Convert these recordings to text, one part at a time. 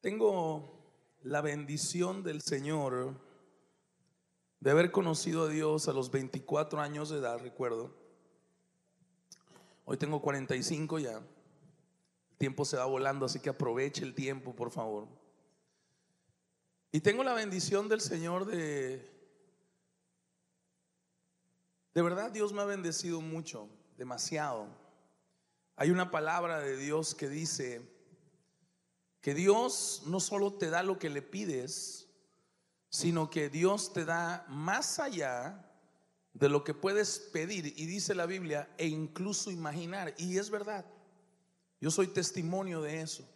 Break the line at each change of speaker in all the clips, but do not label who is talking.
Tengo la bendición del Señor de haber conocido a Dios a los 24 años de edad, recuerdo. Hoy tengo 45 ya. El tiempo se va volando, así que aproveche el tiempo, por favor. Y tengo la bendición del Señor de... De verdad Dios me ha bendecido mucho, demasiado. Hay una palabra de Dios que dice que Dios no solo te da lo que le pides, sino que Dios te da más allá de lo que puedes pedir, y dice la Biblia, e incluso imaginar. Y es verdad, yo soy testimonio de eso.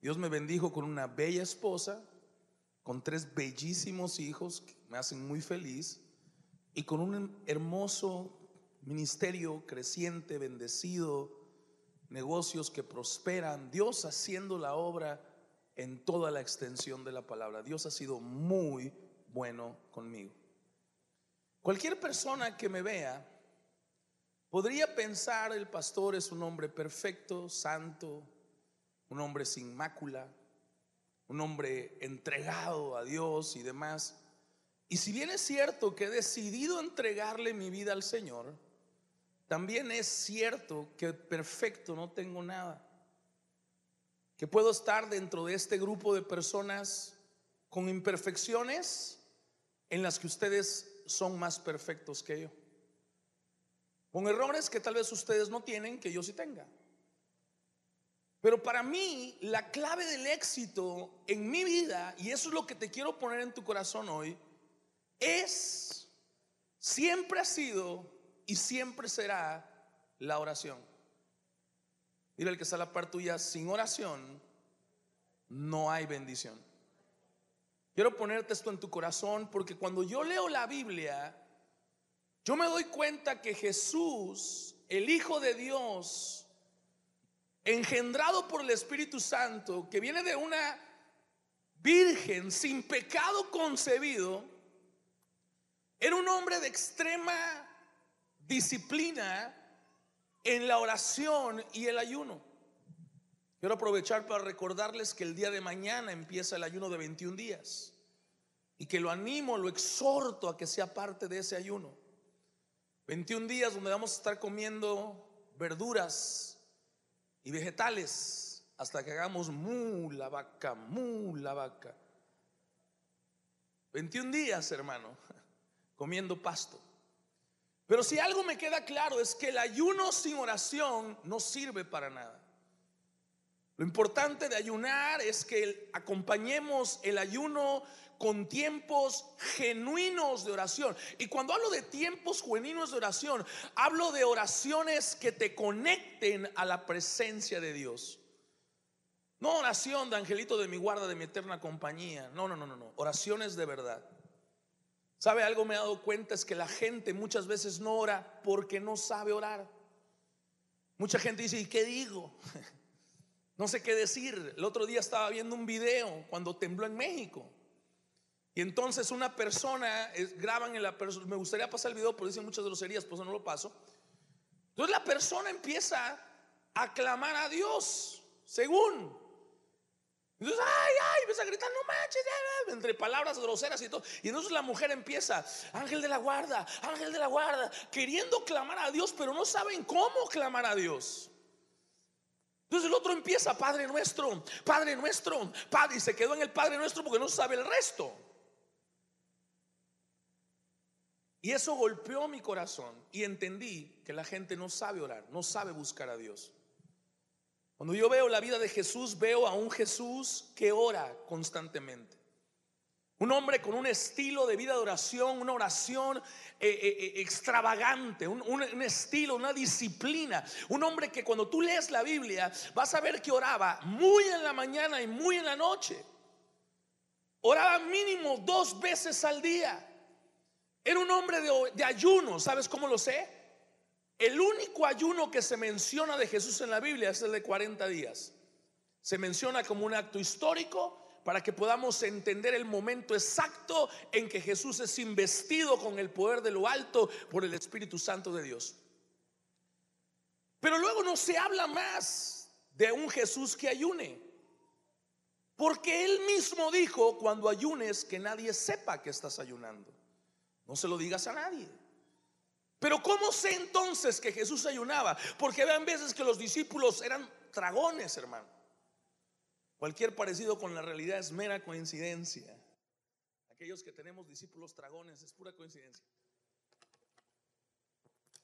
Dios me bendijo con una bella esposa, con tres bellísimos hijos que me hacen muy feliz, y con un hermoso ministerio creciente, bendecido, negocios que prosperan, Dios haciendo la obra en toda la extensión de la palabra. Dios ha sido muy bueno conmigo. Cualquier persona que me vea podría pensar el pastor es un hombre perfecto, santo, un hombre sin mácula, un hombre entregado a Dios y demás. Y si bien es cierto que he decidido entregarle mi vida al Señor, también es cierto que perfecto no tengo nada. Que puedo estar dentro de este grupo de personas con imperfecciones en las que ustedes son más perfectos que yo. Con errores que tal vez ustedes no tienen, que yo sí tenga. Pero para mí, la clave del éxito en mi vida, y eso es lo que te quiero poner en tu corazón hoy, es, siempre ha sido y siempre será la oración. Mira el que está a la par tuya, sin oración no hay bendición. Quiero ponerte esto en tu corazón porque cuando yo leo la Biblia, yo me doy cuenta que Jesús, el Hijo de Dios, engendrado por el Espíritu Santo, que viene de una virgen sin pecado concebido, era un hombre de extrema disciplina en la oración y el ayuno. Quiero aprovechar para recordarles que el día de mañana empieza el ayuno de 21 días y que lo animo, lo exhorto a que sea parte de ese ayuno. 21 días donde vamos a estar comiendo verduras y vegetales hasta que hagamos mu la vaca, mu la vaca. 21 días, hermano, comiendo pasto. Pero si algo me queda claro es que el ayuno sin oración no sirve para nada. Lo importante de ayunar es que acompañemos el ayuno con tiempos genuinos de oración. Y cuando hablo de tiempos genuinos de oración, hablo de oraciones que te conecten a la presencia de Dios. No oración de angelito de mi guarda, de mi eterna compañía. No, no, no, no, no. Oraciones de verdad. ¿Sabe algo me he dado cuenta? Es que la gente muchas veces no ora porque no sabe orar. Mucha gente dice, ¿y qué digo? No sé qué decir. El otro día estaba viendo un video cuando tembló en México. Y entonces una persona, graban en la persona, me gustaría pasar el video, pero dicen muchas groserías, por eso no lo paso. Entonces la persona empieza a clamar a Dios, según. Entonces, ay, ay, empieza a gritar, no manches, entre palabras groseras y todo. Y entonces la mujer empieza, ángel de la guarda, ángel de la guarda, queriendo clamar a Dios, pero no saben cómo clamar a Dios. Entonces el otro empieza, Padre nuestro, Padre nuestro, Padre, y se quedó en el Padre nuestro porque no sabe el resto. Y eso golpeó mi corazón y entendí que la gente no sabe orar, no sabe buscar a Dios. Cuando yo veo la vida de Jesús, veo a un Jesús que ora constantemente. Un hombre con un estilo de vida de oración, una oración eh, eh, eh, extravagante, un, un, estilo, una disciplina. Un hombre que cuando tú lees la Biblia vas a ver que oraba muy en la mañana y muy en la noche. Oraba mínimo dos veces al día. Era un hombre de, de ayuno, ¿sabes cómo lo sé? El único ayuno que se menciona de Jesús en la Biblia es el de 40 días. Se menciona como un acto histórico, para que podamos entender el momento exacto en que Jesús es investido con el poder de lo alto por el Espíritu Santo de Dios. Pero luego no se habla más de un Jesús que ayune. Porque él mismo dijo, cuando ayunes, que nadie sepa que estás ayunando. No se lo digas a nadie. Pero ¿cómo sé entonces que Jesús ayunaba? Porque vean veces que los discípulos eran dragones, hermano. Cualquier parecido con la realidad es mera coincidencia. Aquellos que tenemos discípulos dragones es pura coincidencia.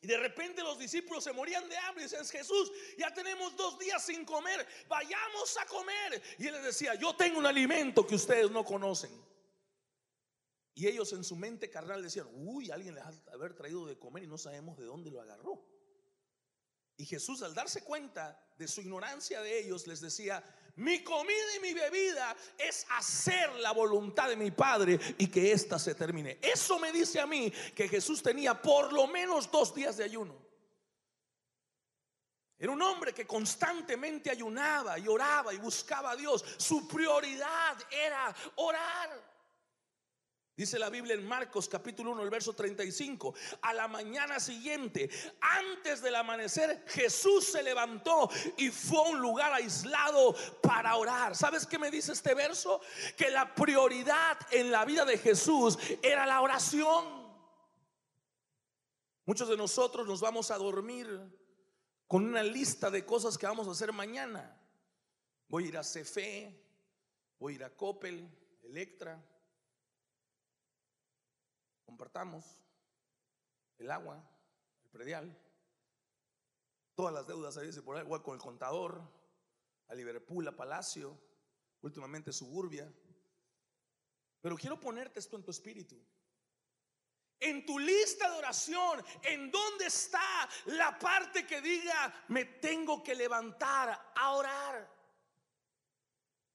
Y de repente los discípulos se morían de hambre y decían, Jesús, ya tenemos dos días sin comer, vayamos a comer. Y él les decía, yo tengo un alimento que ustedes no conocen. Y ellos en su mente carnal decían, uy, alguien les ha haber traído de comer y no sabemos de dónde lo agarró. Y Jesús al darse cuenta de su ignorancia de ellos les decía, mi comida y mi bebida es hacer la voluntad de mi Padre y que ésta se termine. Eso me dice a mí que Jesús tenía por lo menos dos días de ayuno. Era un hombre que constantemente ayunaba y oraba y buscaba a Dios. Su prioridad era orar. Dice la Biblia en Marcos capítulo 1, el verso 35. A la mañana siguiente, antes del amanecer, Jesús se levantó y fue a un lugar aislado para orar. ¿Sabes qué me dice este verso? Que la prioridad en la vida de Jesús era la oración. Muchos de nosotros nos vamos a dormir con una lista de cosas que vamos a hacer mañana. Voy a ir a Cefe, voy a ir a Coppel, Electra compartamos el agua, el predial, todas las deudas ahí se por agua con el contador, a Liverpool, a Palacio, últimamente Suburbia. Pero quiero ponerte esto en tu espíritu. En tu lista de oración, ¿en dónde está la parte que diga, me tengo que levantar a orar?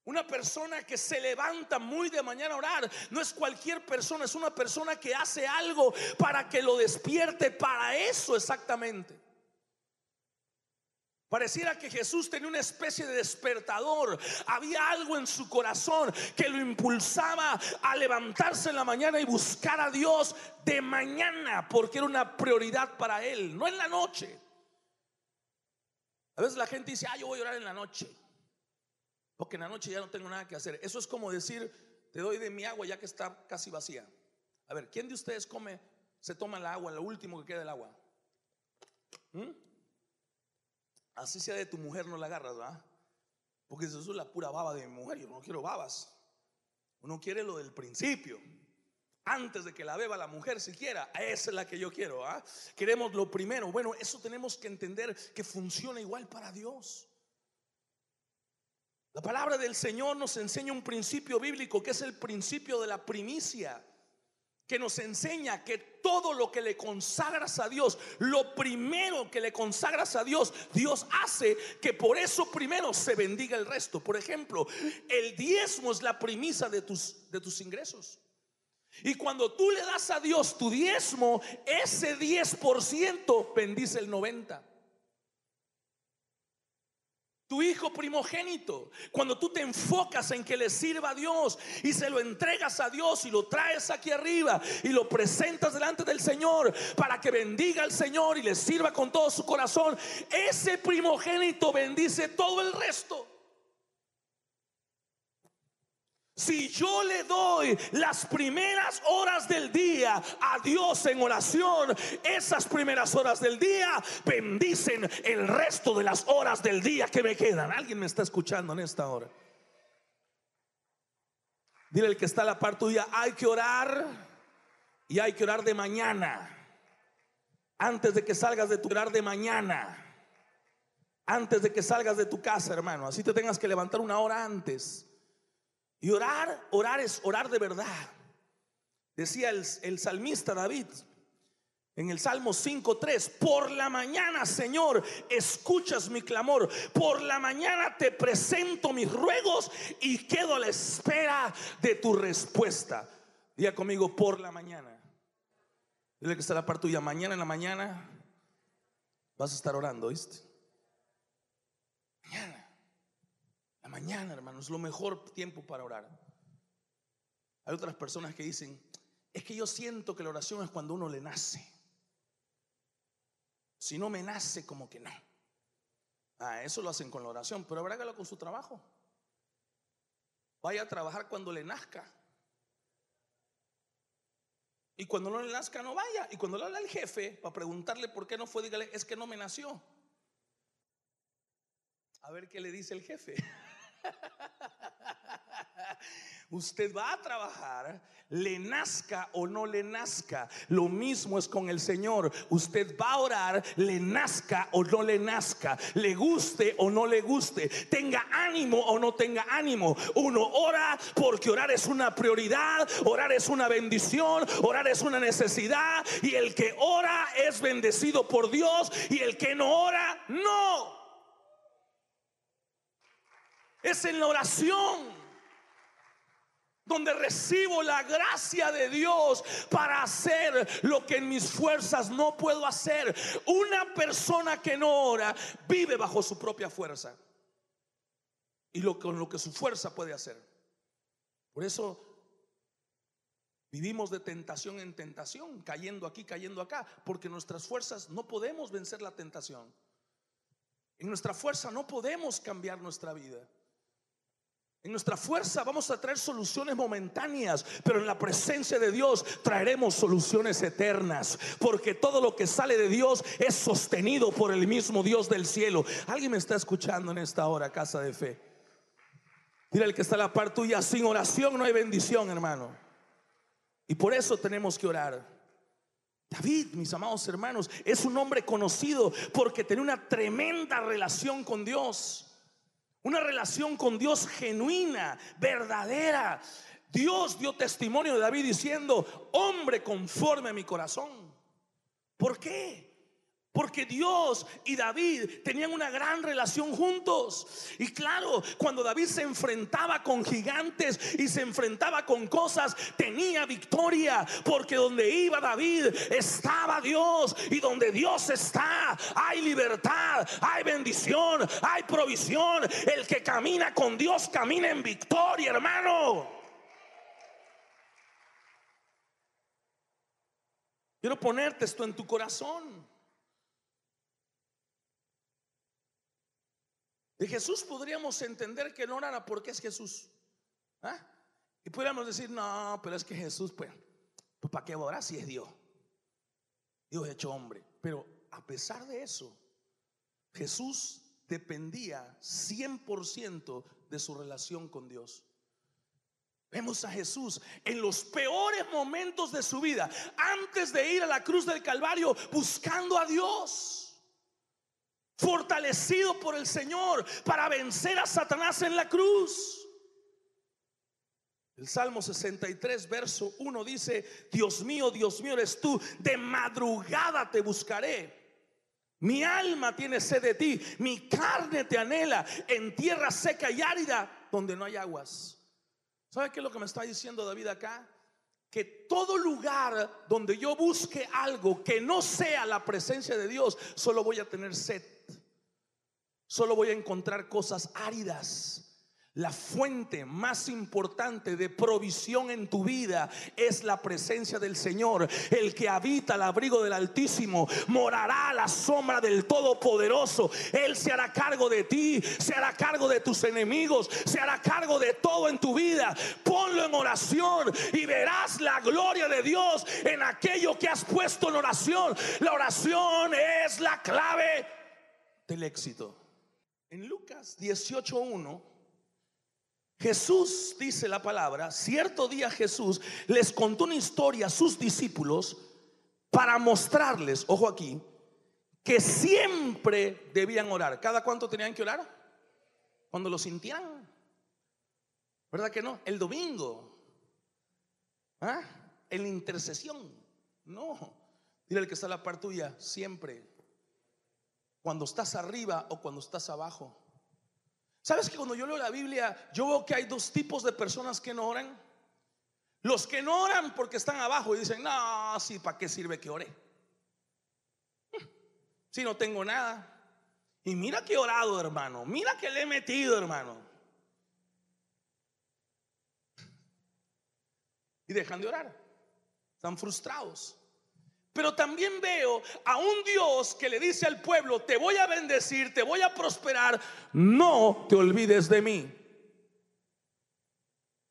Una persona que se levanta muy de mañana a orar no es cualquier persona, es una persona que hace algo para que lo despierte para eso exactamente. Pareciera que Jesús tenía una especie de despertador. Había algo en su corazón que lo impulsaba a levantarse en la mañana y buscar a Dios de mañana, porque era una prioridad para él, no en la noche. A veces la gente dice, ah, yo voy a orar en la noche. Porque en la noche ya no tengo nada que hacer. Eso es como decir, te doy de mi agua ya que está casi vacía. A ver, ¿quién de ustedes come, se toma el agua, lo último que queda del agua? ¿Mm? Así sea de tu mujer, no la agarras, ¿verdad? Porque eso es la pura baba de mi mujer. Yo no quiero babas. Uno quiere lo del principio. Antes de que la beba la mujer siquiera, esa es la que yo quiero. ¿ah? Queremos lo primero. Bueno, eso tenemos que entender que funciona igual para Dios. La palabra del Señor nos enseña un principio bíblico que es el principio de la primicia, que nos enseña que todo lo que le consagras a Dios, lo primero que le consagras a Dios, Dios hace que por eso primero se bendiga el resto. Por ejemplo, el diezmo es la primisa de tus, de tus ingresos. Y cuando tú le das a Dios tu diezmo, ese 10% bendice el 90% tu hijo primogénito, cuando tú te enfocas en que le sirva a Dios y se lo entregas a Dios y lo traes aquí arriba y lo presentas delante del Señor para que bendiga al Señor y le sirva con todo su corazón, ese primogénito bendice todo el resto. Si yo le doy las primeras horas del día a Dios en oración, esas primeras horas del día bendicen el resto de las horas del día que me quedan. ¿Alguien me está escuchando en esta hora? Dile el que está a la par tuya, hay que orar y hay que orar de mañana. Antes de que salgas de tu orar de mañana. Antes de que salgas de tu casa, hermano. Así te tengas que levantar una hora antes y orar, orar es orar de verdad. Decía el, salmista David en el Salmo 5.3, por la mañana, Señor, escuchas mi clamor. Por la mañana te presento mis ruegos y quedo a la espera de tu respuesta. Diga conmigo, por la mañana. Dile que está la parte tuya. Mañana en la mañana vas a estar orando, ¿viste? Mañana mañana, hermanos, lo mejor tiempo para orar. Hay otras personas que dicen, es que yo siento que la oración es cuando uno le nace. Si no me nace, como que no. Ah, eso lo hacen con la oración, pero hágalo con su trabajo. vaya a trabajar cuando le nazca. Y cuando no le nazca, no vaya. Y cuando le habla el jefe para preguntarle por qué no fue, dígale, es que no me nació. A ver qué le dice el jefe. Usted va a trabajar, le nazca o no le nazca. Lo mismo es con el Señor. Usted va a orar, le nazca o no le nazca. Le guste o no le guste. Tenga ánimo o no tenga ánimo. Uno ora porque orar es una prioridad, orar es una bendición, orar es una necesidad. Y el que ora es bendecido por Dios y el que no ora, no. Es en la oración donde recibo la gracia de Dios para hacer lo que en mis fuerzas no puedo hacer. Una persona que no ora vive bajo su propia fuerza y lo con lo que su fuerza puede hacer. Por eso vivimos de tentación en tentación, cayendo aquí, cayendo acá, porque nuestras fuerzas no podemos vencer la tentación. En nuestra fuerza no podemos cambiar nuestra vida. En nuestra fuerza vamos a traer soluciones momentáneas, pero en la presencia de Dios traeremos soluciones eternas, porque todo lo que sale de Dios es sostenido por el mismo Dios del cielo. ¿Alguien me está escuchando en esta hora, casa de fe? Mira el que está a la par tuya, sin oración no hay bendición, hermano. Y por eso tenemos que orar. David, mis amados hermanos, es un hombre conocido porque tenía una tremenda relación con Dios. Una relación con Dios genuina, verdadera. Dios dio testimonio de David diciendo, hombre conforme a mi corazón. ¿Por qué? Porque Dios y David tenían una gran relación juntos. Y claro, cuando David se enfrentaba con gigantes y se enfrentaba con cosas, tenía victoria. Porque donde iba David estaba Dios. Y donde Dios está, hay libertad, hay bendición, hay provisión. El que camina con Dios camina en victoria, hermano. Quiero ponerte esto en tu corazón. De Jesús podríamos entender que no orara porque es Jesús. ¿Ah? Y podríamos decir, no, pero es que Jesús, pues, pues ¿para qué orar si es Dios? Dios hecho hombre. Pero a pesar de eso, Jesús dependía 100% de su relación con Dios. Vemos a Jesús en los peores momentos de su vida, antes de ir a la cruz del Calvario, buscando a Dios fortalecido por el Señor para vencer a Satanás en la cruz. El Salmo 63, verso 1 dice, Dios mío, Dios mío eres tú, de madrugada te buscaré. Mi alma tiene sed de ti, mi carne te anhela en tierra seca y árida donde no hay aguas. ¿Sabe qué es lo que me está diciendo David acá? Que todo lugar donde yo busque algo que no sea la presencia de Dios, solo voy a tener sed solo voy a encontrar cosas áridas. La fuente más importante de provisión en tu vida es la presencia del Señor. El que habita al abrigo del Altísimo morará a la sombra del Todopoderoso. Él se hará cargo de ti, se hará cargo de tus enemigos, se hará cargo de todo en tu vida. Ponlo en oración y verás la gloria de Dios en aquello que has puesto en oración. La oración es la clave del éxito. En Lucas 18.1, Jesús dice la palabra, cierto día Jesús les contó una historia a sus discípulos para mostrarles, ojo aquí, que siempre debían orar. ¿Cada cuánto tenían que orar? Cuando lo sintieran. ¿Verdad que no? El domingo. ¿Ah? En la intercesión. No. Dile al que está a la par tuya, siempre cuando estás arriba o cuando estás abajo. ¿Sabes que cuando yo leo la Biblia, yo veo que hay dos tipos de personas que no oran? Los que no oran porque están abajo y dicen, no, sí, ¿para qué sirve que ore? Si no tengo nada. Y mira que he orado, hermano. Mira que le he metido, hermano. Y dejan de orar. Están frustrados. Pero también veo a un Dios que le dice al pueblo, te voy a bendecir, te voy a prosperar, no te olvides de mí.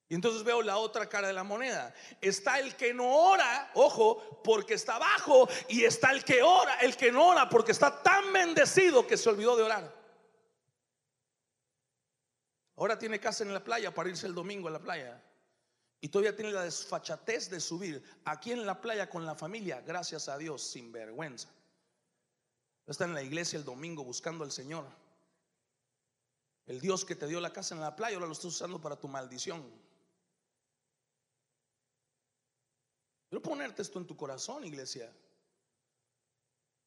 Y entonces veo la otra cara de la moneda. Está el que no ora, ojo, porque está abajo, y está el que ora, el que no ora porque está tan bendecido que se olvidó de orar. Ahora tiene casa en la playa para irse el domingo a la playa. Y todavía tiene la desfachatez de subir aquí en la playa con la familia, gracias a Dios, sin vergüenza. Está en la iglesia el domingo buscando al Señor. El Dios que te dio la casa en la playa, ahora lo estás usando para tu maldición. Quiero ponerte esto en tu corazón, iglesia.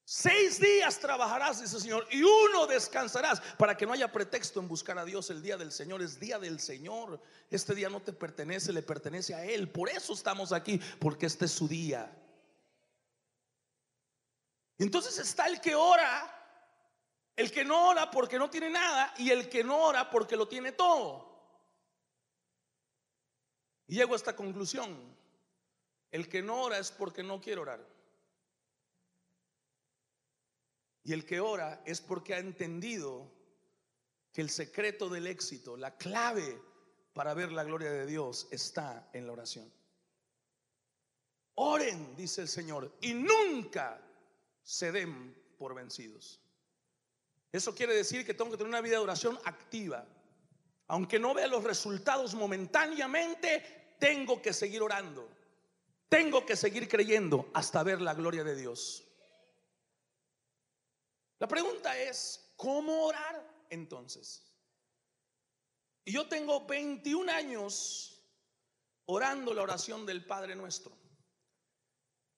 Seis días trabajarás, dice el Señor, y uno descansarás para que no haya pretexto en buscar a Dios. El día del Señor es día del Señor. Este día no te pertenece, le pertenece a Él. Por eso estamos aquí, porque este es su día. Entonces está el que ora, el que no ora porque no tiene nada y el que no ora porque lo tiene todo. Y llego a esta conclusión. El que no ora es porque no quiere orar. Y el que ora es porque ha entendido que el secreto del éxito, la clave para ver la gloria de Dios está en la oración. Oren, dice el Señor, y nunca se den por vencidos. Eso quiere decir que tengo que tener una vida de oración activa. Aunque no vea los resultados momentáneamente, tengo que seguir orando. Tengo que seguir creyendo hasta ver la gloria de Dios. La pregunta es, ¿cómo orar entonces? Y yo tengo 21 años orando la oración del Padre Nuestro.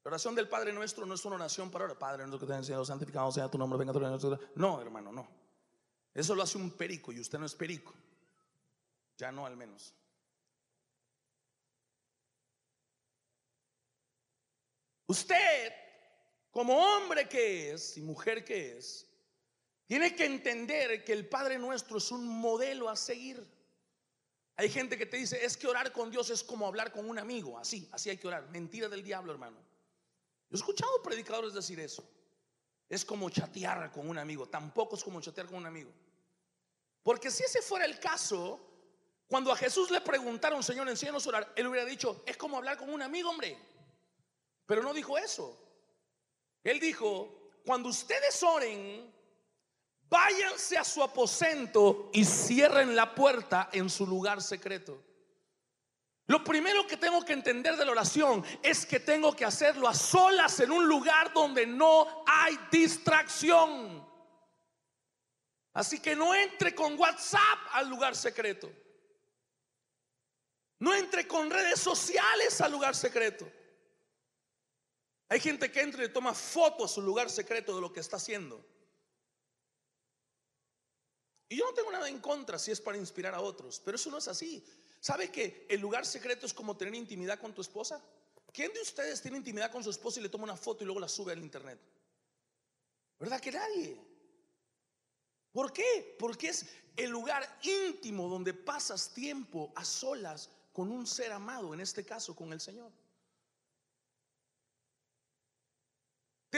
La oración del Padre Nuestro no es una oración para orar. Padre nuestro que te ha enseñado, santificado sea tu nombre, venga tu nombre. No, hermano, no. Eso lo hace un perico y usted no es perico. Ya no al menos. Usted, como hombre que es y mujer que es, tiene que entender que el Padre nuestro es un modelo a seguir. Hay gente que te dice, es que orar con Dios es como hablar con un amigo, así, así hay que orar. Mentira del diablo, hermano. Yo he escuchado predicadores decir eso. Es como chatear con un amigo, tampoco es como chatear con un amigo. Porque si ese fuera el caso, cuando a Jesús le preguntaron, Señor, enséñanos a orar, él hubiera dicho, es como hablar con un amigo, hombre. Pero no dijo eso. Él dijo, cuando ustedes oren, váyanse a su aposento y cierren la puerta en su lugar secreto. Lo primero que tengo que entender de la oración es que tengo que hacerlo a solas en un lugar donde no hay distracción. Así que no entre con WhatsApp al lugar secreto. No entre con redes sociales al lugar secreto. Hay gente que entra y toma fotos a su lugar secreto de lo que está haciendo. Y yo no tengo nada en contra si es para inspirar a otros, pero eso no es así. ¿Sabe que el lugar secreto es como tener intimidad con tu esposa? ¿Quién de ustedes tiene intimidad con su esposa y le toma una foto y luego la sube al internet? ¿Verdad que nadie? ¿Por qué? Porque es el lugar íntimo donde pasas tiempo a solas con un ser amado, en este caso con el Señor.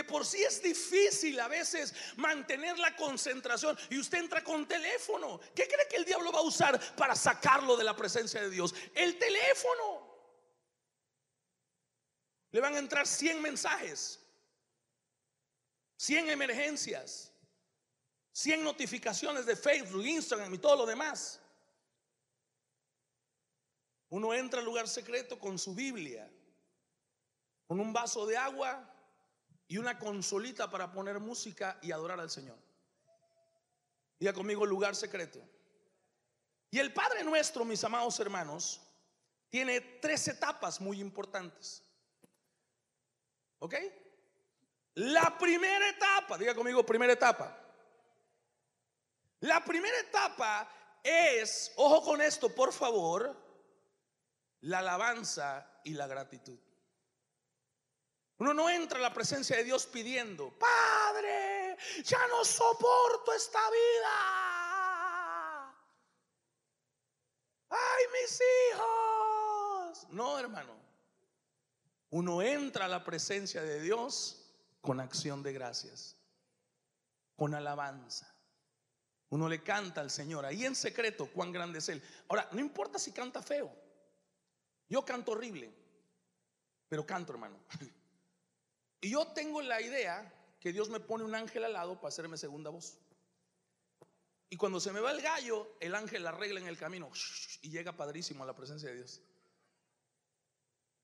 Por sí es difícil a veces mantener la concentración y usted entra con teléfono. ¿Qué cree que el diablo va a usar para sacarlo de la presencia de Dios? El teléfono. Le van a entrar 100 mensajes, 100 emergencias, 100 notificaciones de Facebook, Instagram y todo lo demás. Uno entra al lugar secreto con su Biblia, con un vaso de agua y una consolita para poner música y adorar al Señor. Diga conmigo lugar secreto. Y el Padre nuestro, mis amados hermanos, tiene tres etapas muy importantes. ¿Ok? La primera etapa, diga conmigo primera etapa. La primera etapa es, ojo con esto, por favor, la alabanza y la gratitud. Uno no entra a la presencia de Dios pidiendo, Padre, ya no soporto esta vida. Ay, mis hijos. No, hermano. Uno entra a la presencia de Dios con acción de gracias, con alabanza. Uno le canta al Señor ahí en secreto cuán grande es Él. Ahora, no importa si canta feo. Yo canto horrible, pero canto, hermano. Y yo tengo la idea que Dios me pone un ángel al lado para hacerme segunda voz. Y cuando se me va el gallo, el ángel arregla en el camino y llega padrísimo a la presencia de Dios.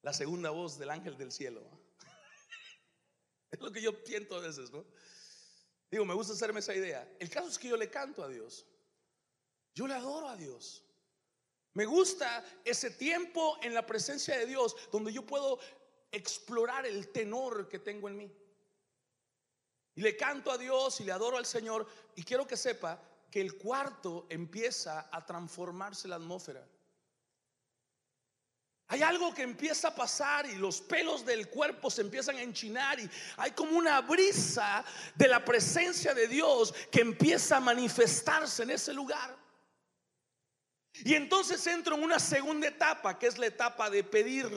La segunda voz del ángel del cielo. Es lo que yo pienso a veces, ¿no? Digo, me gusta hacerme esa idea. El caso es que yo le canto a Dios. Yo le adoro a Dios. Me gusta ese tiempo en la presencia de Dios donde yo puedo explorar el tenor que tengo en mí. Y le canto a Dios y le adoro al Señor. Y quiero que sepa que el cuarto empieza a transformarse la atmósfera. Hay algo que empieza a pasar y los pelos del cuerpo se empiezan a enchinar y hay como una brisa de la presencia de Dios que empieza a manifestarse en ese lugar. Y entonces entro en una segunda etapa, que es la etapa de pedir.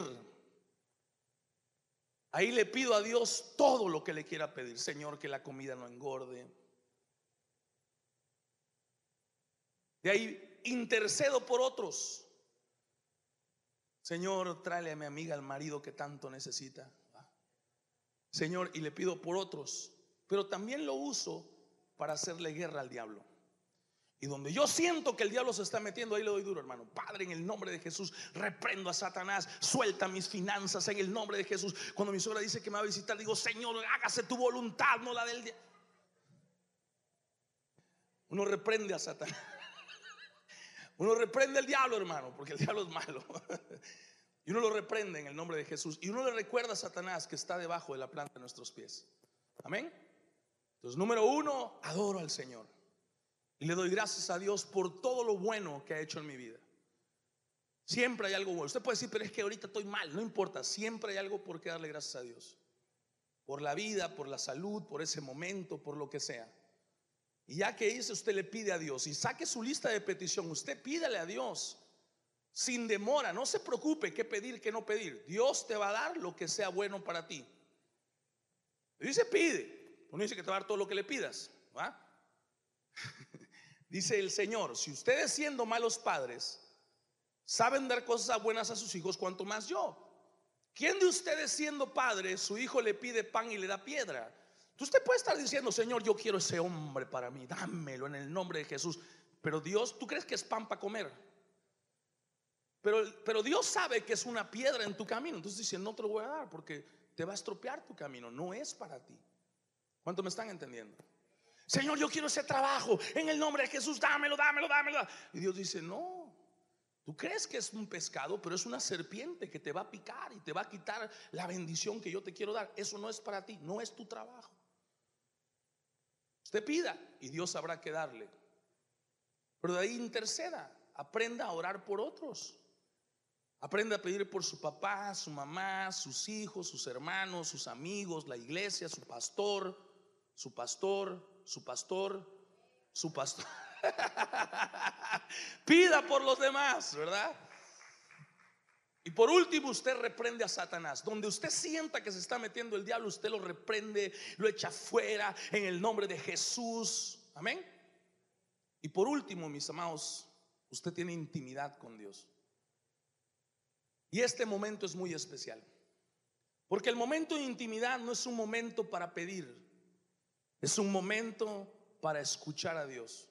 Ahí le pido a Dios todo lo que le quiera pedir. Señor, que la comida no engorde. De ahí intercedo por otros. Señor, tráele a mi amiga al marido que tanto necesita. Señor, y le pido por otros. Pero también lo uso para hacerle guerra al diablo. Y donde yo siento que el diablo se está metiendo, ahí le doy duro, hermano. Padre, en el nombre de Jesús, reprendo a Satanás, suelta mis finanzas en el nombre de Jesús. Cuando mi suegra dice que me va a visitar, digo, Señor, hágase tu voluntad, no la del diablo. Uno reprende a Satanás. Uno reprende al diablo, hermano, porque el diablo es malo. Y uno lo reprende en el nombre de Jesús. Y uno le recuerda a Satanás que está debajo de la planta de nuestros pies. Amén. Entonces, número uno, adoro al Señor. Y le doy gracias a Dios por todo lo bueno que ha hecho en mi vida. Siempre hay algo bueno. Usted puede decir, pero es que ahorita estoy mal. No importa, siempre hay algo por qué darle gracias a Dios. Por la vida, por la salud, por ese momento, por lo que sea. Y ya que hice, usted le pide a Dios y saque su lista de petición. Usted pídale a Dios sin demora. No se preocupe qué pedir, qué no pedir. Dios te va a dar lo que sea bueno para ti. dice pide. Uno dice que te va a dar todo lo que le pidas. ¿va? Dice el Señor, si ustedes siendo malos padres saben dar cosas buenas a sus hijos, cuanto más yo. ¿Quién de ustedes siendo padre, su hijo le pide pan y le da piedra? Usted puede estar diciendo, Señor, yo quiero ese hombre para mí, dámelo en el nombre de Jesús. Pero Dios, ¿tú crees que es pan para comer? Pero, pero Dios sabe que es una piedra en tu camino. Entonces dice, no te lo voy a dar porque te va a estropear tu camino. No es para ti. ¿Cuánto me están entendiendo? Señor, yo quiero ese trabajo. En el nombre de Jesús, dámelo, dámelo, dámelo. Y Dios dice, no. Tú crees que es un pescado, pero es una serpiente que te va a picar y te va a quitar la bendición que yo te quiero dar. Eso no es para ti, no es tu trabajo. Usted pida y Dios sabrá qué darle. Pero de ahí interceda, aprenda a orar por otros. Aprenda a pedir por su papá, su mamá, sus hijos, sus hermanos, sus amigos, la iglesia, su pastor, su pastor, su pastor, su pastor. Pida por los demás, ¿verdad? Y por último, usted reprende a Satanás. Donde usted sienta que se está metiendo el diablo, usted lo reprende, lo echa fuera en el nombre de Jesús. Amén. Y por último, mis amados, usted tiene intimidad con Dios. Y este momento es muy especial. Porque el momento de intimidad no es un momento para pedir, es un momento para escuchar a Dios.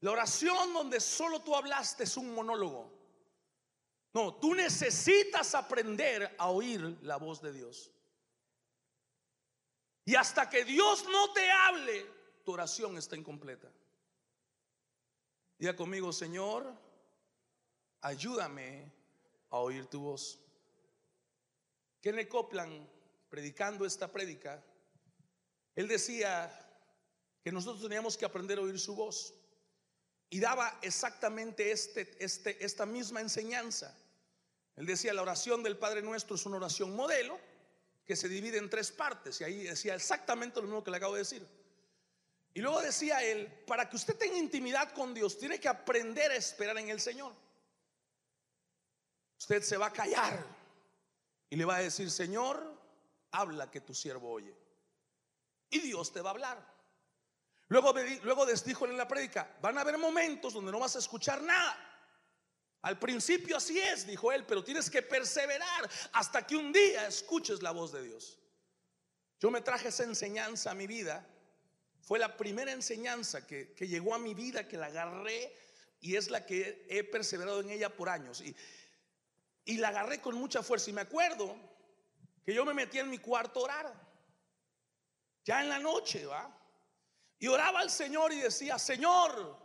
La oración donde solo tú hablaste es un monólogo. No, tú necesitas aprender a oír la voz de Dios. Y hasta que Dios no te hable, tu oración está incompleta. Diga conmigo, Señor, ayúdame a oír tu voz. Kenneth Coplan, predicando esta prédica, él decía que nosotros teníamos que aprender a oír su voz. Y daba exactamente este, este, esta misma enseñanza. Él decía, la oración del Padre Nuestro es una oración modelo que se divide en tres partes. Y ahí decía exactamente lo mismo que le acabo de decir. Y luego decía él, para que usted tenga intimidad con Dios, tiene que aprender a esperar en el Señor. Usted se va a callar y le va a decir, Señor, habla que tu siervo oye y Dios te va a hablar. Luego, luego les dijo en la prédica, van a haber momentos donde no vas a escuchar nada. Al principio así es, dijo él, pero tienes que perseverar hasta que un día escuches la voz de Dios. Yo me traje esa enseñanza a mi vida. Fue la primera enseñanza que, que llegó a mi vida, que la agarré y es la que he perseverado en ella por años. Y, y la agarré con mucha fuerza. Y me acuerdo que yo me metía en mi cuarto a orar. Ya en la noche, ¿va? Y oraba al Señor y decía, Señor,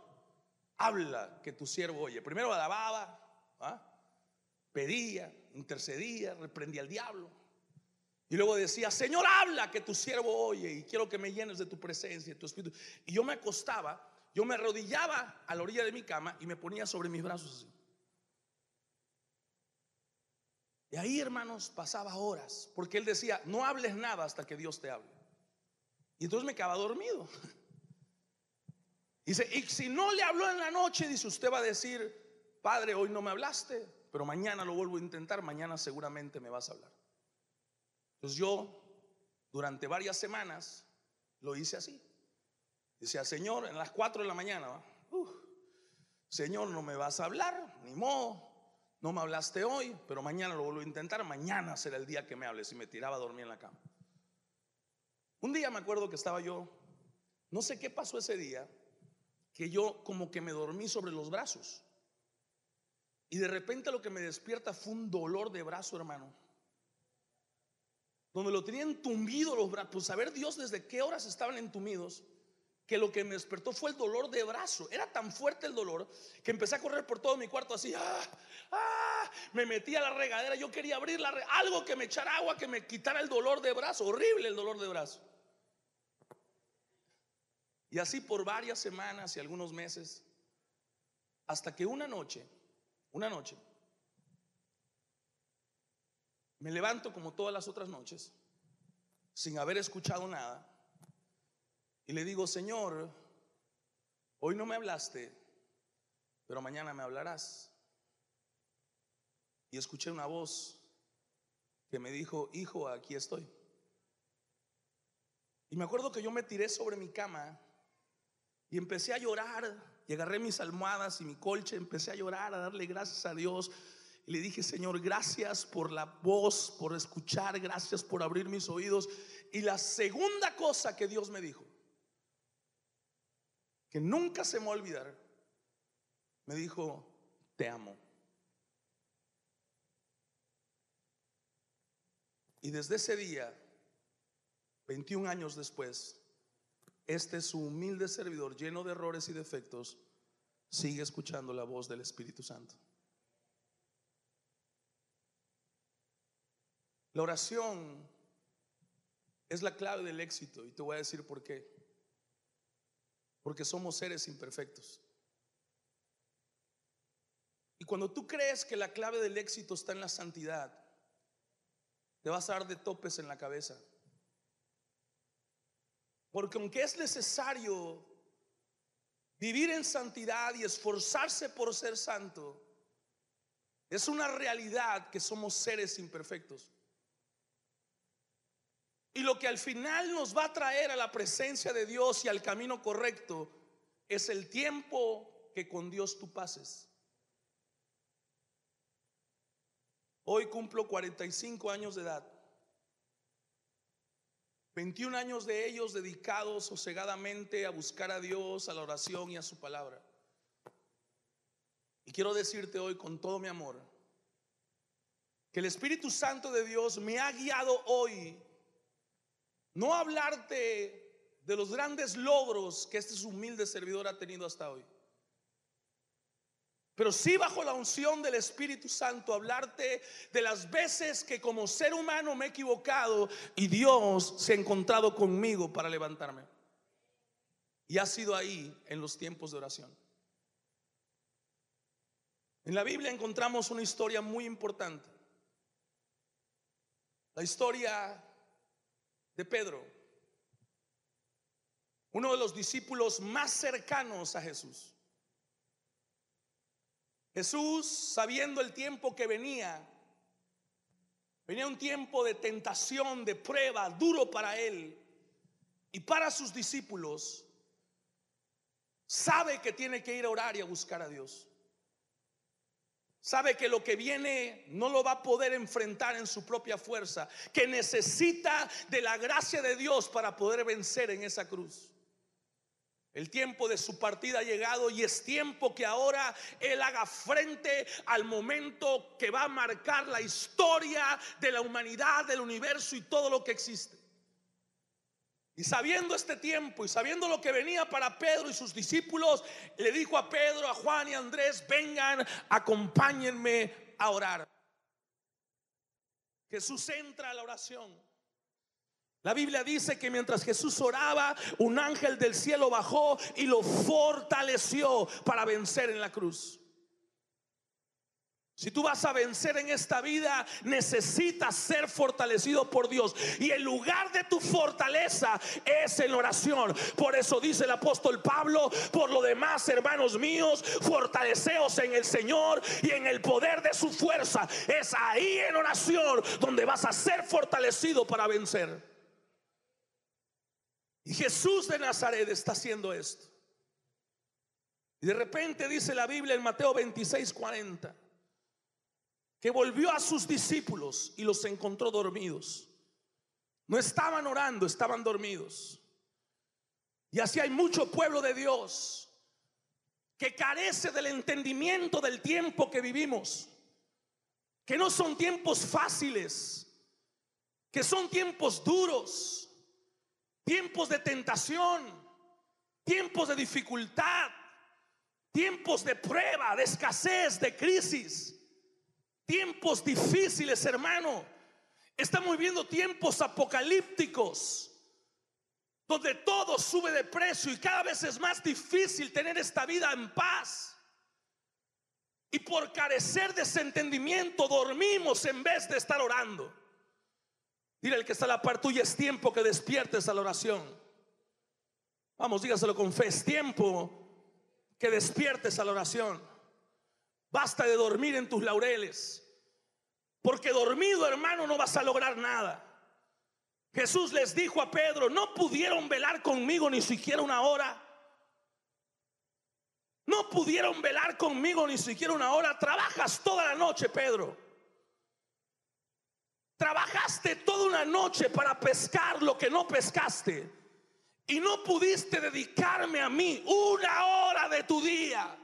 habla que tu siervo oye. Primero alababa, pedía, intercedía, reprendía al diablo. Y luego decía, Señor, habla que tu siervo oye y quiero que me llenes de tu presencia, de tu espíritu. Y yo me acostaba, yo me arrodillaba a la orilla de mi cama y me ponía sobre mis brazos así. Y ahí, hermanos, pasaba horas, porque él decía, no hables nada hasta que Dios te hable. Y entonces me quedaba dormido. Dice, y si no le habló en la noche, dice, usted va a decir, Padre, hoy no me hablaste, pero mañana lo vuelvo a intentar, mañana seguramente me vas a hablar. Entonces yo, durante varias semanas, lo hice así. Decía, Señor, en las 4 de la mañana, Señor, no me vas a hablar, ni modo. No me hablaste hoy, pero mañana lo vuelvo a intentar. Mañana será el día que me hables. Y me tiraba a dormir en la cama. Un día me acuerdo que estaba yo, no sé qué pasó ese día, que yo como que me dormí sobre los brazos. Y de repente lo que me despierta fue un dolor de brazo, hermano. Donde lo tenían entumido los brazos. Pues saber Dios desde qué horas estaban entumidos que lo que me despertó fue el dolor de brazo. Era tan fuerte el dolor que empecé a correr por todo mi cuarto así. ¡ah! ¡ah! Me metí a la regadera. Yo quería abrir la algo que me echara agua, que me quitara el dolor de brazo. Horrible el dolor de brazo. Y así por varias semanas y algunos meses. Hasta que una noche, una noche, me levanto como todas las otras noches, sin haber escuchado nada y le digo, Señor, hoy no me hablaste, pero mañana me hablarás. Y escuché una voz que me dijo, hijo, aquí estoy. Y me acuerdo que yo me tiré sobre mi cama y empecé a llorar. Y agarré mis almohadas y mi colche, empecé a llorar, a darle gracias a Dios. Y le dije, Señor, gracias por la voz, por escuchar, gracias por abrir mis oídos. Y la segunda cosa que Dios me dijo, que nunca se me va a olvidar, me dijo, te amo. Y desde ese día, 21 años después, este su humilde servidor, lleno de errores y defectos, sigue escuchando la voz del Espíritu Santo. La oración es la clave del éxito y te voy a decir por qué. Porque somos seres imperfectos. Y cuando tú crees que la clave del éxito está en la santidad, te vas a dar de topes en la cabeza. Porque aunque es necesario vivir en santidad y esforzarse por ser santo, es una realidad que somos seres imperfectos. Y lo que al final nos va a traer a la presencia de Dios y al camino correcto es el tiempo que con Dios tú pases. Hoy cumplo 45 años de edad. 21 años de ellos dedicados sosegadamente a buscar a Dios, a la oración y a su palabra. Y quiero decirte hoy con todo mi amor que el Espíritu Santo de Dios me ha guiado hoy no hablarte de los grandes logros que este humilde servidor ha tenido hasta hoy. Pero sí bajo la unción del Espíritu Santo hablarte de las veces que como ser humano me he equivocado y Dios se ha encontrado conmigo para levantarme. Y ha sido ahí en los tiempos de oración. En la Biblia encontramos una historia muy importante. La historia de Pedro, uno de los discípulos más cercanos a Jesús. Jesús, sabiendo el tiempo que venía, venía un tiempo de tentación, de prueba, duro para él y para sus discípulos, sabe que tiene que ir a orar y a buscar a Dios. sabe que lo que viene no lo va a poder enfrentar en su propia fuerza, que necesita de la gracia de Dios para poder vencer en esa cruz. El tiempo de su partida ha llegado y es tiempo que ahora Él haga frente al momento que va a marcar la historia de la humanidad, del universo y todo lo que existe. Y sabiendo este tiempo y sabiendo lo que venía para Pedro y sus discípulos, le dijo a Pedro, a Juan y a Andrés, vengan, acompáñenme a orar. Jesús entra a la oración. La Biblia dice que mientras Jesús oraba, un ángel del cielo bajó y lo fortaleció para vencer en la cruz. Si tú vas a vencer en esta vida, necesitas ser fortalecido por Dios. Y el lugar de tu fortaleza es en oración. Por eso dice el apóstol Pablo, por lo demás, hermanos míos, fortaleceos en el Señor y en el poder de su fuerza. Es ahí en oración donde vas a ser fortalecido para vencer. Y Jesús de Nazaret está haciendo esto. Y de repente dice la Biblia en Mateo 26, 40 que volvió a sus discípulos y los encontró dormidos. No estaban orando, estaban dormidos. Y así hay mucho pueblo de Dios que carece del entendimiento del tiempo que vivimos, que no son tiempos fáciles, que son tiempos duros, tiempos de tentación, tiempos de dificultad, tiempos de prueba, de escasez, de crisis. Tiempos difíciles, hermano. Estamos viviendo tiempos apocalípticos, donde todo sube de precio y cada vez es más difícil tener esta vida en paz. Y por carecer de ese entendimiento dormimos en vez de estar orando. Dile el que está a la par tuya, es tiempo que despiertes a la oración. Vamos, dígaselo con fe, es tiempo que despiertes a la oración. Basta de dormir en tus laureles. Porque dormido, hermano, no vas a lograr nada. Jesús les dijo a Pedro, no pudieron velar conmigo ni siquiera una hora. No pudieron velar conmigo ni siquiera una hora. Trabajas toda la noche, Pedro. Trabajaste toda una noche para pescar lo que no pescaste. Y no pudiste dedicarme a mí una hora de tu día.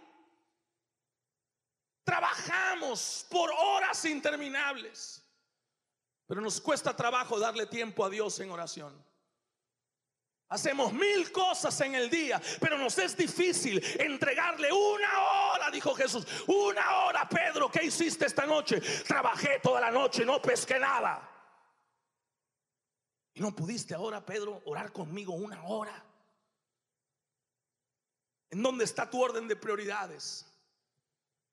Trabajamos por horas interminables, pero nos cuesta trabajo darle tiempo a Dios en oración. Hacemos mil cosas en el día, pero nos es difícil entregarle una hora, dijo Jesús. Una hora, Pedro, ¿qué hiciste esta noche? Trabajé toda la noche, no pesqué nada. Y no pudiste ahora, Pedro, orar conmigo una hora. ¿En dónde está tu orden de prioridades?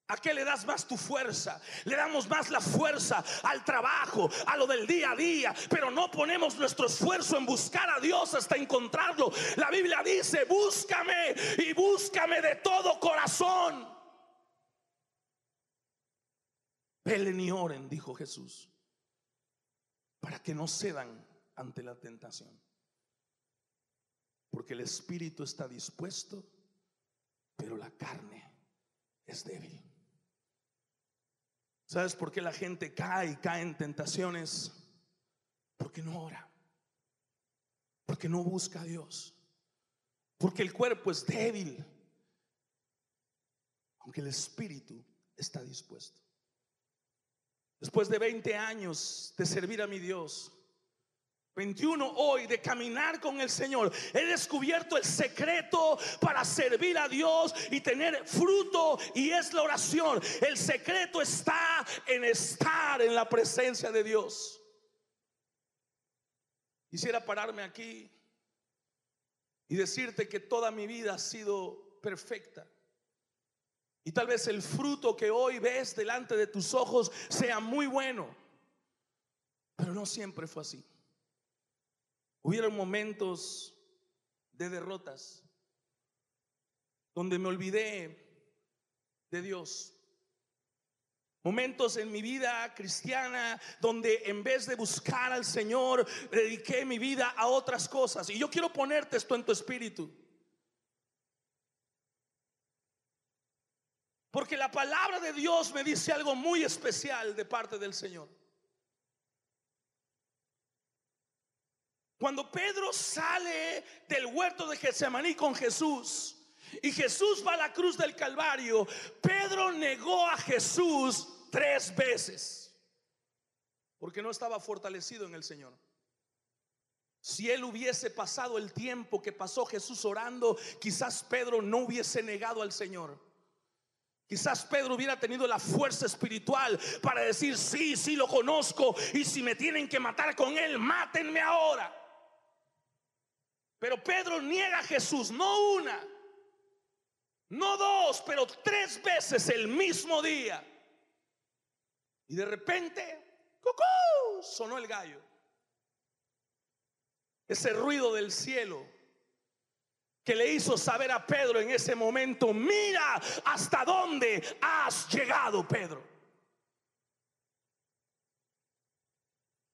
¿A qué le das más tu fuerza? Le damos más la fuerza al trabajo, a lo del día a día, pero no ponemos nuestro esfuerzo en buscar a Dios hasta encontrarlo. La Biblia dice, búscame y búscame de todo corazón. Velen y oren, dijo Jesús, para que no cedan ante la tentación. Porque el espíritu está dispuesto, pero la carne es débil. ¿Sabes por qué la gente cae y cae en tentaciones? Porque no ora. Porque no busca a Dios. Porque el cuerpo es débil. Aunque el espíritu está dispuesto. Después de 20 años de servir a mi Dios, 21 hoy de caminar con el Señor. He descubierto el secreto para servir a Dios y tener fruto y es la oración. El secreto está en estar en la presencia de Dios. Quisiera pararme aquí y decirte que toda mi vida ha sido perfecta. Y tal vez el fruto que hoy ves delante de tus ojos sea muy bueno. Pero no siempre fue así. Hubieron momentos de derrotas donde me olvidé de Dios. Momentos en mi vida cristiana donde en vez de buscar al Señor, dediqué mi vida a otras cosas. Y yo quiero ponerte esto en tu espíritu. Porque la palabra de Dios me dice algo muy especial de parte del Señor. Cuando Pedro sale del huerto de Getsemaní con Jesús y Jesús va a la cruz del Calvario, Pedro negó a Jesús tres veces porque no estaba fortalecido en el Señor. Si él hubiese pasado el tiempo que pasó Jesús orando, quizás Pedro no hubiese negado al Señor. Quizás Pedro hubiera tenido la fuerza espiritual para decir, sí, sí lo conozco, y si me tienen que matar con él, mátenme ahora. Pero Pedro niega a Jesús, no una, no dos, pero tres veces el mismo día. Y de repente, ¡cucú! sonó el gallo. Ese ruido del cielo que le hizo saber a Pedro en ese momento, mira hasta dónde has llegado, Pedro.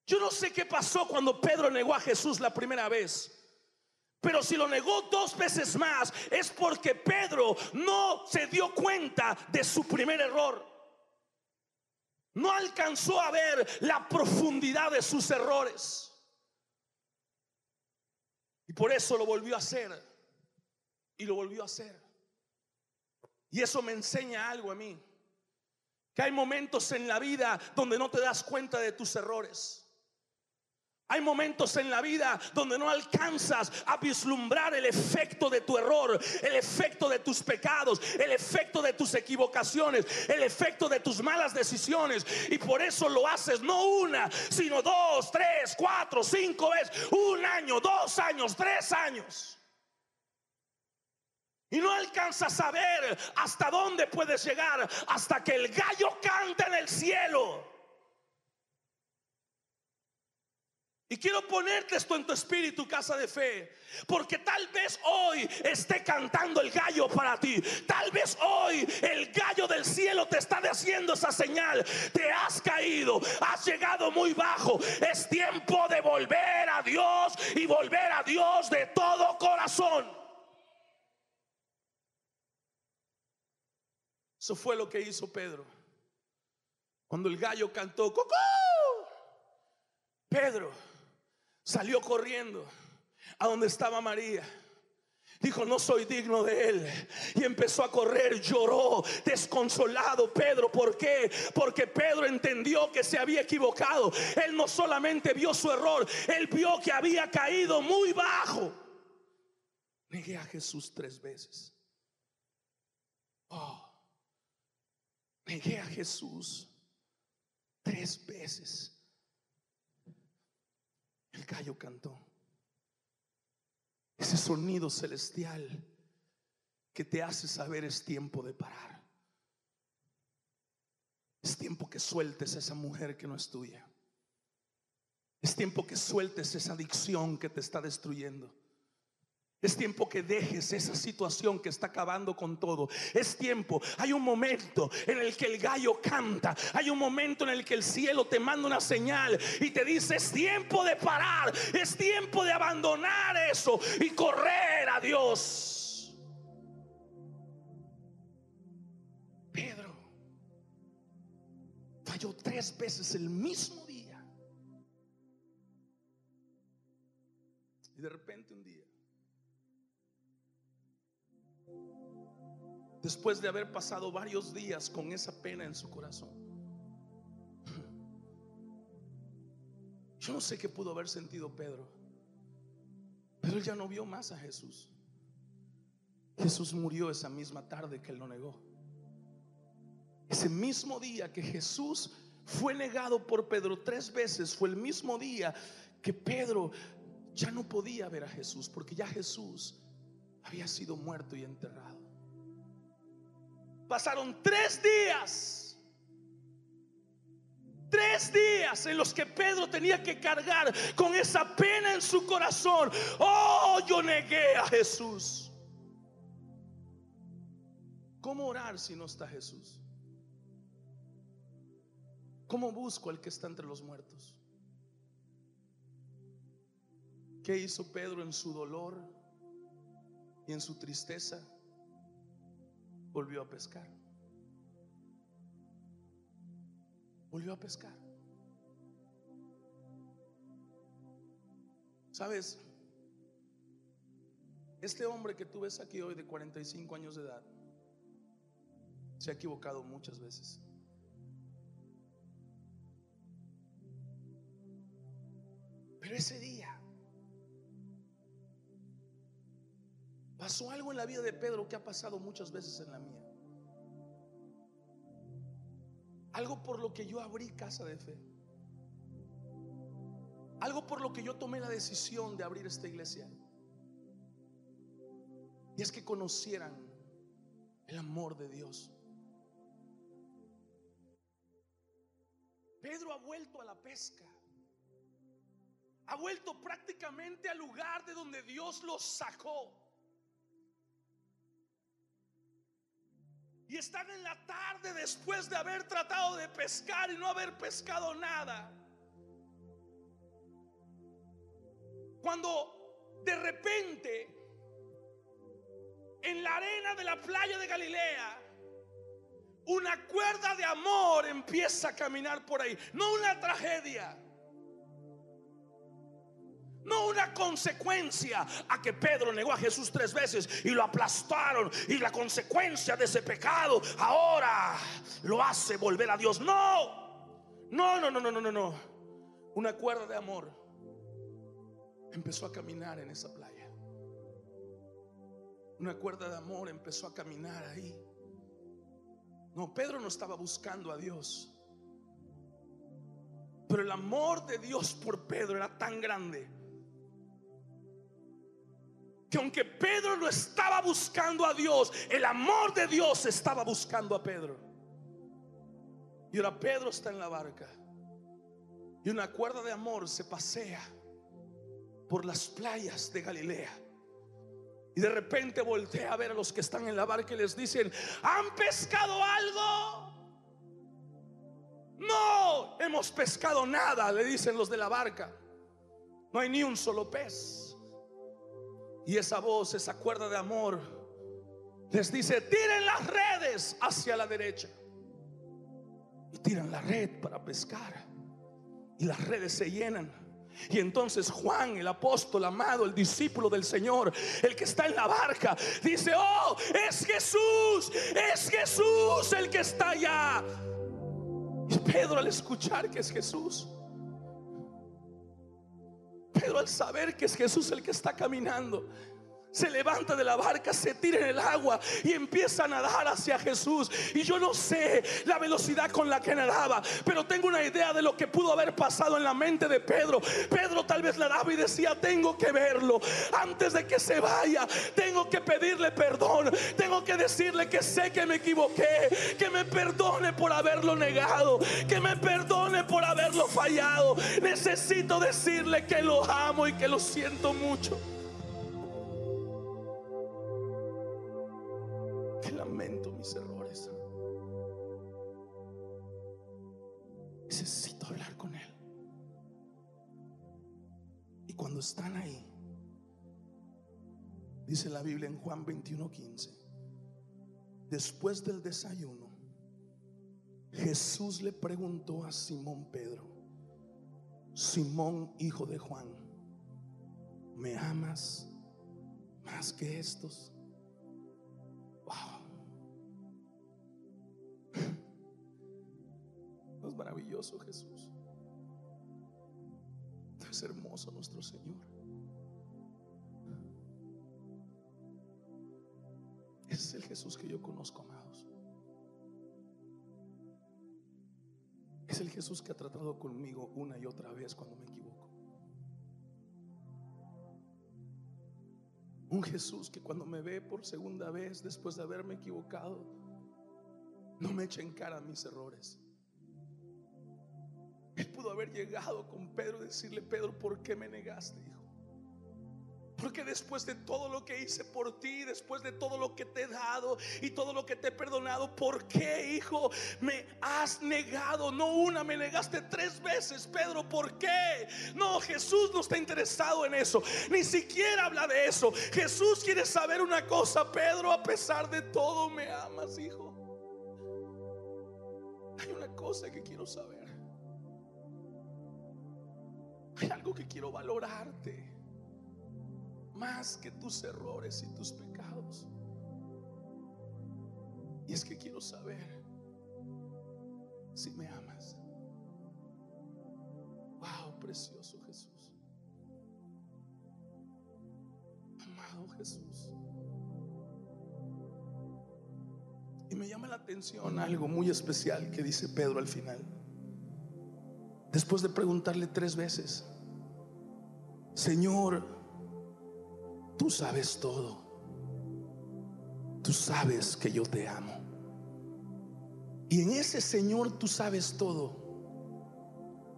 Yo no sé qué pasó cuando Pedro negó a Jesús la primera vez. Pero si lo negó dos veces más es porque Pedro no se dio cuenta de su primer error. No alcanzó a ver la profundidad de sus errores. Y por eso lo volvió a hacer y lo volvió a hacer. Y eso me enseña algo a mí. Que hay momentos en la vida donde no te das cuenta de tus errores. Hay momentos en la vida donde no alcanzas a vislumbrar el efecto de tu error, el efecto de tus pecados, el efecto de tus equivocaciones, el efecto de tus malas decisiones. Y por eso lo haces no una, sino dos, tres, cuatro, cinco veces, un año, dos años, tres años. Y no alcanzas a ver hasta dónde puedes llegar hasta que el gallo cante en el cielo. Y quiero ponerte esto en tu espíritu, casa de fe. Porque tal vez hoy esté cantando el gallo para ti. Tal vez hoy el gallo del cielo te está haciendo esa señal. Te has caído, has llegado muy bajo. Es tiempo de volver a Dios y volver a Dios de todo corazón. Eso fue lo que hizo Pedro. Cuando el gallo cantó, ¡Cocó! Pedro salió corriendo a donde estaba María. Dijo, no soy digno de él. Y empezó a correr, lloró, desconsolado Pedro. ¿Por qué? Porque Pedro entendió que se había equivocado. Él no solamente vio su error, él vio que había caído muy bajo. Negué a Jesús tres veces. Oh. Negué a Jesús tres veces. El gallo cantó. Ese sonido celestial que te hace saber es tiempo de parar. Es tiempo que sueltes a esa mujer que no es tuya. Es tiempo que sueltes esa adicción que te está destruyendo. Es tiempo que dejes esa situación que está acabando con todo. Es tiempo. Hay un momento en el que el gallo canta. Hay un momento en el que el cielo te manda una señal y te dice, es tiempo de parar. Es tiempo de abandonar eso y correr a Dios. Pedro falló tres veces el mismo día. Y de repente un día después de haber pasado varios días con esa pena en su corazón. Yo no sé qué pudo haber sentido Pedro, pero él ya no vio más a Jesús. Jesús murió esa misma tarde que él lo negó. Ese mismo día que Jesús fue negado por Pedro tres veces, fue el mismo día que Pedro ya no podía ver a Jesús, porque ya Jesús había sido muerto y enterrado. Pasaron tres días. Tres días en los que Pedro tenía que cargar con esa pena en su corazón. Oh, yo negué a Jesús. ¿Cómo orar si no está Jesús? ¿Cómo busco al que está entre los muertos? ¿Qué hizo Pedro en su dolor y en su tristeza? volvió a pescar. Volvió a pescar. ¿Sabes? Este hombre que tú ves aquí hoy de 45 años de edad se ha equivocado muchas veces. Pero ese día pasó algo en la vida de Pedro que ha pasado muchas veces en la mía. Algo por lo que yo abrí casa de fe. Algo por lo que yo tomé la decisión de abrir esta iglesia. Y es que conocieran el amor de Dios. Pedro ha vuelto a la pesca. Ha vuelto prácticamente al lugar de donde Dios los sacó. Y están en la tarde después de haber tratado de pescar y no haber pescado nada. Cuando de repente en la arena de la playa de Galilea, una cuerda de amor empieza a caminar por ahí. No una tragedia. No una consecuencia a que Pedro negó a Jesús tres veces y lo aplastaron. Y la consecuencia de ese pecado ahora lo hace volver a Dios. No, no, no, no, no, no, no. Una cuerda de amor empezó a caminar en esa playa una cuerda de amor empezó a caminar ahí. No, Pedro no estaba buscando a Dios. Pero el amor de Dios por Pedro era tan grande que aunque Pedro no estaba buscando a Dios, el amor de Dios estaba buscando a Pedro. Y ahora Pedro está en la barca. Y una cuerda de amor se pasea por las playas de Galilea. Y de repente voltea a ver a los que están en la barca y les dicen, ¿han pescado algo? No, hemos pescado nada, le dicen los de la barca. No hay ni un solo pez. Y esa voz, esa cuerda de amor, les dice, tiren las redes hacia la derecha. Y tiran la red para pescar. Y las redes se llenan. Y entonces Juan, el apóstol amado, el discípulo del Señor, el que está en la barca, dice, oh, es Jesús, es Jesús el que está allá. Y Pedro al escuchar que es Jesús, Pedro al saber que es Jesús el que está caminando, se levanta de la barca, se tira en el agua y empieza a nadar hacia Jesús. Y yo no sé la velocidad con la que nadaba, pero tengo una idea de lo que pudo haber pasado en la mente de Pedro. Pedro tal vez nadaba y decía, tengo que verlo antes de que se vaya. Tengo que pedirle perdón. Tengo que decirle que sé que me equivoqué, que me perdone por haberlo negado, que me perdone por haberlo fallado. Necesito decirle que lo amo y que lo siento mucho. Necesito hablar con Él. Y cuando están ahí, dice la Biblia en Juan 21:15, después del desayuno, Jesús le preguntó a Simón Pedro, Simón hijo de Juan, ¿me amas más que estos? Maravilloso Jesús. Es hermoso nuestro Señor. es el Jesús que yo conozco, amados. Es el Jesús que ha tratado conmigo una y otra vez cuando me equivoco. Un Jesús que cuando me ve por segunda vez después de haberme equivocado, no me echa en cara mis errores. Él pudo haber llegado con Pedro y decirle, Pedro, ¿por qué me negaste, hijo? Porque después de todo lo que hice por ti, después de todo lo que te he dado y todo lo que te he perdonado, ¿por qué, hijo, me has negado? No una, me negaste tres veces, Pedro, ¿por qué? No, Jesús no está interesado en eso, ni siquiera habla de eso. Jesús quiere saber una cosa, Pedro, a pesar de todo, me amas, hijo. Hay una cosa que quiero saber. Hay algo que quiero valorarte más que tus errores y tus pecados. Y es que quiero saber si me amas. Wow, precioso Jesús. Amado Jesús. Y me llama la atención algo muy especial que dice Pedro al final. Después de preguntarle tres veces, Señor, tú sabes todo. Tú sabes que yo te amo. Y en ese Señor tú sabes todo.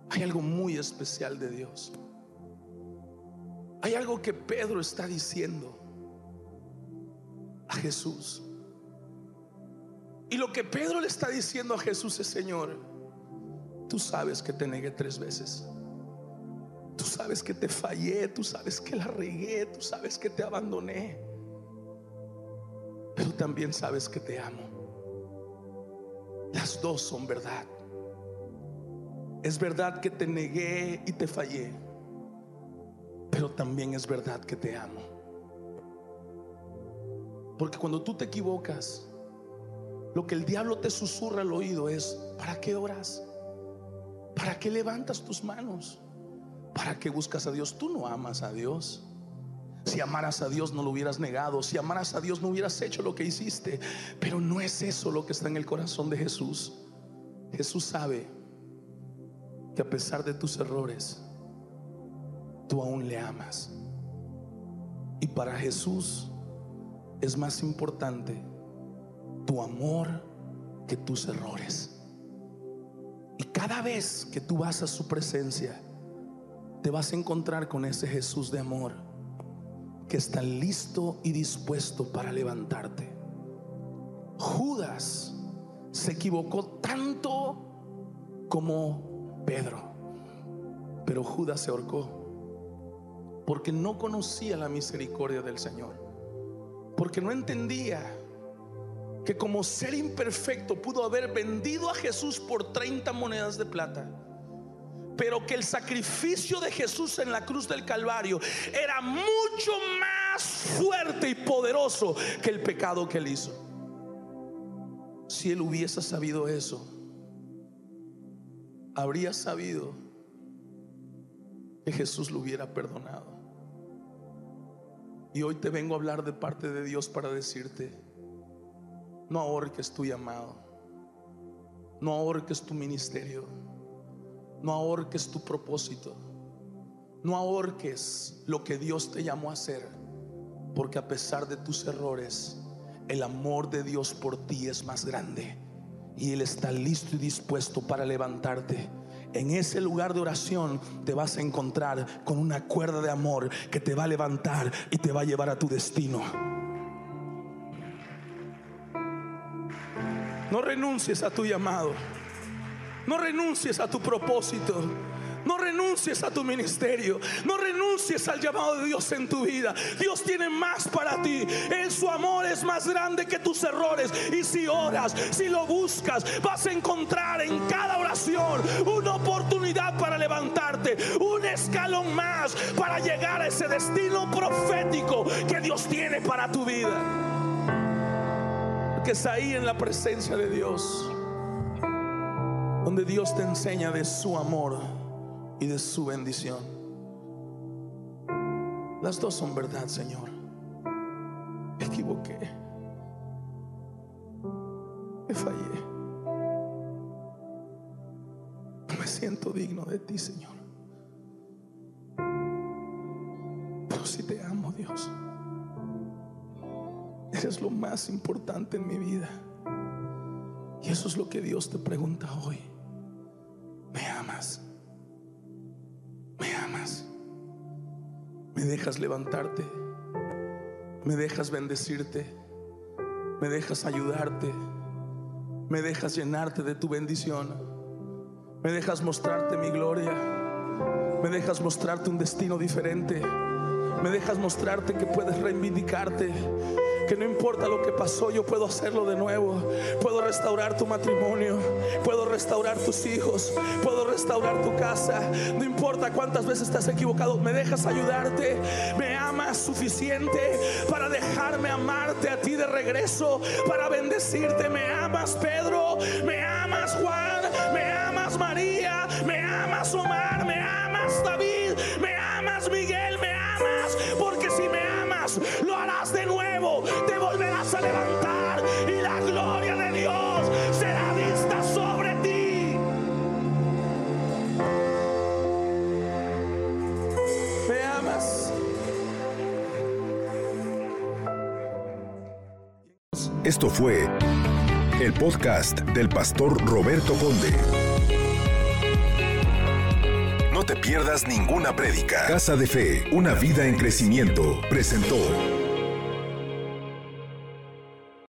Hay algo muy especial de Dios. Hay algo que Pedro está diciendo a Jesús. Y lo que Pedro le está diciendo a Jesús es, Señor, tú sabes que te negué tres veces. Tú sabes que te fallé, tú sabes que la regué, tú sabes que te abandoné. Pero también sabes que te amo. Las dos son verdad. Es verdad que te negué y te fallé. Pero también es verdad que te amo. Porque cuando tú te equivocas, lo que el diablo te susurra al oído es, ¿para qué oras? ¿Para qué levantas tus manos? ¿Para qué buscas a Dios? Tú no amas a Dios. Si amaras a Dios no lo hubieras negado. Si amaras a Dios no hubieras hecho lo que hiciste. Pero no es eso lo que está en el corazón de Jesús. Jesús sabe que a pesar de tus errores, tú aún le amas. Y para Jesús es más importante tu amor que tus errores. Y cada vez que tú vas a su presencia, te vas a encontrar con ese Jesús de amor que está listo y dispuesto para levantarte. Judas se equivocó tanto como Pedro, pero Judas se ahorcó porque no conocía la misericordia del Señor, porque no entendía que como ser imperfecto pudo haber vendido a Jesús por 30 monedas de plata pero que el sacrificio de Jesús en la cruz del Calvario era mucho más fuerte y poderoso que el pecado que él hizo. Si él hubiese sabido eso, habría sabido que Jesús lo hubiera perdonado. Y hoy te vengo a hablar de parte de Dios para decirte, no ahorques tu llamado, no ahorques tu ministerio no ahorques tu propósito. No ahorques lo que Dios te llamó a hacer. Porque a pesar de tus errores, el amor de Dios por ti es más grande. Y Él está listo y dispuesto para levantarte. En ese lugar de oración te vas a encontrar con una cuerda de amor que te va a levantar y te va a llevar a tu destino. No renuncies a tu llamado. No renuncies a tu propósito. No renuncies a tu ministerio. No renuncies al llamado de Dios en tu vida. Dios tiene más para ti. En su amor es más grande que tus errores. Y si oras, si lo buscas, vas a encontrar en cada oración una oportunidad para levantarte. Un escalón más para llegar a ese destino profético que Dios tiene para tu vida. Que es ahí en la presencia de Dios donde Dios te enseña de su amor y de su bendición. Las dos son verdad, Señor. Me equivoqué. Me fallé. No me siento digno de ti, Señor. Pero si te amo, Dios. Eres lo más importante en mi vida. Y eso es lo que Dios te pregunta hoy. ¿Me amas? ¿Me amas? ¿Me dejas levantarte? ¿Me dejas bendecirte? ¿Me dejas ayudarte? ¿Me dejas llenarte de tu bendición? ¿Me dejas mostrarte mi gloria? ¿Me dejas mostrarte un destino diferente? ¿Me dejas mostrarte que puedes reivindicarte? que no importa lo que pasó, yo puedo hacerlo de nuevo. Puedo restaurar tu matrimonio, puedo restaurar tus hijos, puedo restaurar tu casa. No importa cuántas veces estás equivocado, me dejas ayudarte. Me amas suficiente para dejarme amarte a ti de regreso, para bendecirte. Me amas, Pedro, me amas, Juan, me amas, María,
Esto fue el podcast del pastor Roberto Conde. No te pierdas ninguna prédica. Casa de Fe, una vida en crecimiento, presentó.